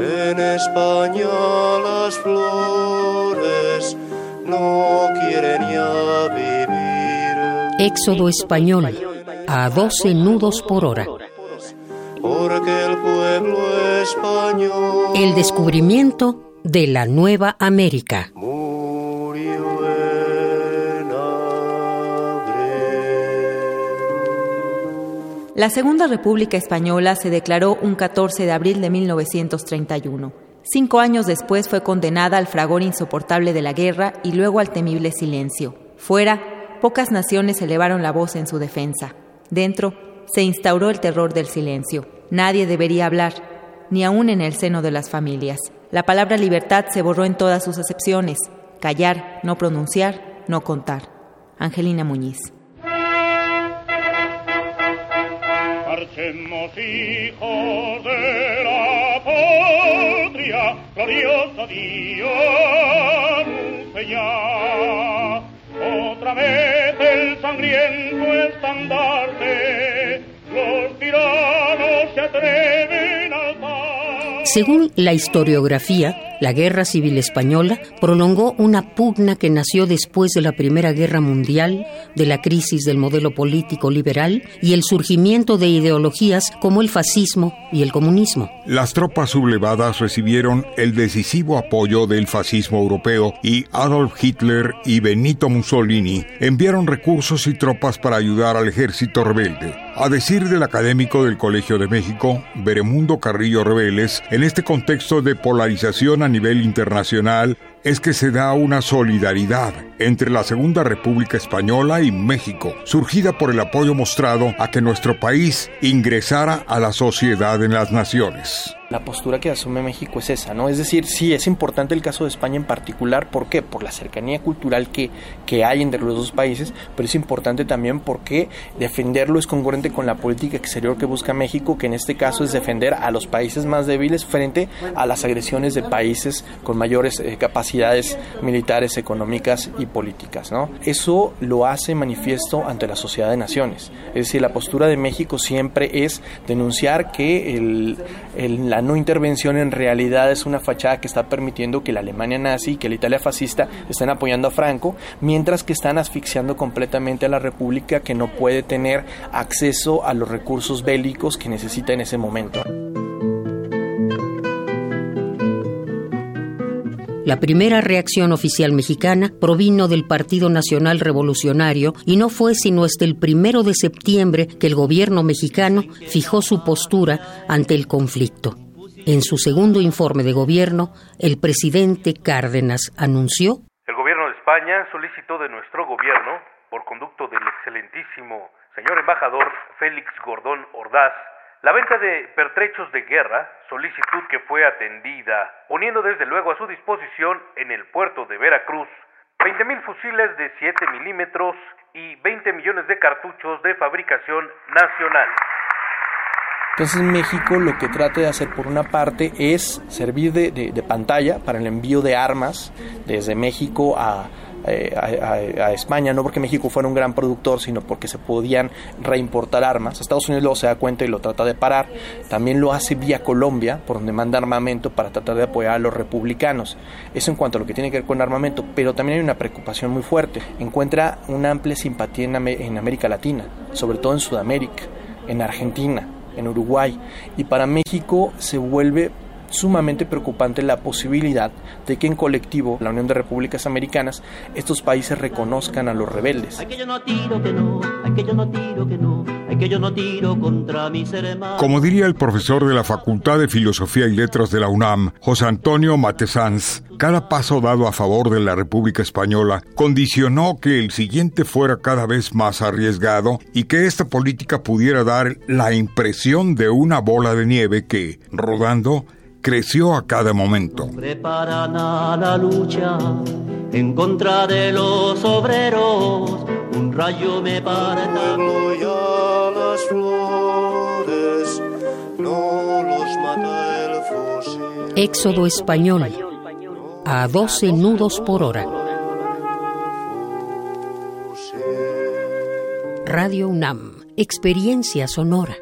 En España las flores no quieren ya vivir. Éxodo español a 12 nudos por hora. Porque el pueblo español El descubrimiento de la Nueva América. murió La Segunda República Española se declaró un 14 de abril de 1931. Cinco años después fue condenada al fragor insoportable de la guerra y luego al temible silencio. Fuera, pocas naciones elevaron la voz en su defensa. Dentro, se instauró el terror del silencio. Nadie debería hablar, ni aun en el seno de las familias. La palabra libertad se borró en todas sus acepciones. Callar, no pronunciar, no contar. Angelina Muñiz. Marchemos hijos de la patria, gloriosa Dios anuncie ya. Otra vez el sangriento estandarte, los tiranos se atreven a alzar. Según la historiografía, la Guerra Civil Española prolongó una pugna que nació después de la Primera Guerra Mundial, de la crisis del modelo político liberal y el surgimiento de ideologías como el fascismo y el comunismo. Las tropas sublevadas recibieron el decisivo apoyo del fascismo europeo y Adolf Hitler y Benito Mussolini enviaron recursos y tropas para ayudar al ejército rebelde. A decir del académico del Colegio de México, Beremundo Carrillo Reveles, en este contexto de polarización a nivel internacional, es que se da una solidaridad entre la Segunda República Española y México, surgida por el apoyo mostrado a que nuestro país ingresara a la sociedad en las naciones. La postura que asume México es esa, ¿no? Es decir, sí, es importante el caso de España en particular, ¿por qué? Por la cercanía cultural que, que hay entre los dos países, pero es importante también porque defenderlo es congruente con la política exterior que busca México, que en este caso es defender a los países más débiles frente a las agresiones de países con mayores eh, capacidades militares, económicas y políticas, ¿no? Eso lo hace manifiesto ante la sociedad de naciones. Es decir, la postura de México siempre es denunciar que la no intervención en realidad es una fachada que está permitiendo que la Alemania nazi y que la Italia fascista estén apoyando a Franco, mientras que están asfixiando completamente a la República que no puede tener acceso a los recursos bélicos que necesita en ese momento. La primera reacción oficial mexicana provino del Partido Nacional Revolucionario y no fue sino hasta el primero de septiembre que el gobierno mexicano fijó su postura ante el conflicto. En su segundo informe de gobierno, el presidente Cárdenas anunció El gobierno de España solicitó de nuestro gobierno, por conducto del excelentísimo señor embajador Félix Gordón Ordaz, la venta de pertrechos de guerra, solicitud que fue atendida, poniendo desde luego a su disposición en el puerto de Veracruz 20.000 fusiles de 7 milímetros y 20 millones de cartuchos de fabricación nacional. Entonces México lo que trata de hacer por una parte es servir de, de- de pantalla para el envío de armas desde México a, eh, a- España, no porque México fuera un gran productor, sino porque se podían reimportar armas. Estados Unidos luego se da cuenta y lo trata de parar. También lo hace vía Colombia, por donde manda armamento para tratar de apoyar a los republicanos. Eso en cuanto a lo que tiene que ver con armamento, pero también hay una preocupación muy fuerte. Encuentra una amplia simpatía en América Latina, sobre todo en Sudamérica, en Argentina, en Uruguay. Y para México se vuelve sumamente preocupante la posibilidad de que en colectivo, la Unión de Repúblicas Americanas, estos países reconozcan a los rebeldes. Como diría el profesor de la Facultad de Filosofía y Letras de la UNAM, José Antonio Matesanz, cada paso dado a favor de la República Española condicionó que el siguiente fuera cada vez más arriesgado y que esta política pudiera dar la impresión de una bola de nieve que, rodando, creció a cada momento. Preparan a la lucha en contra de los obreros. Un rayo me parta. ya las flores no los mata el fusil. Éxodo español a 12 nudos por hora. Radio UNAM, experiencia sonora.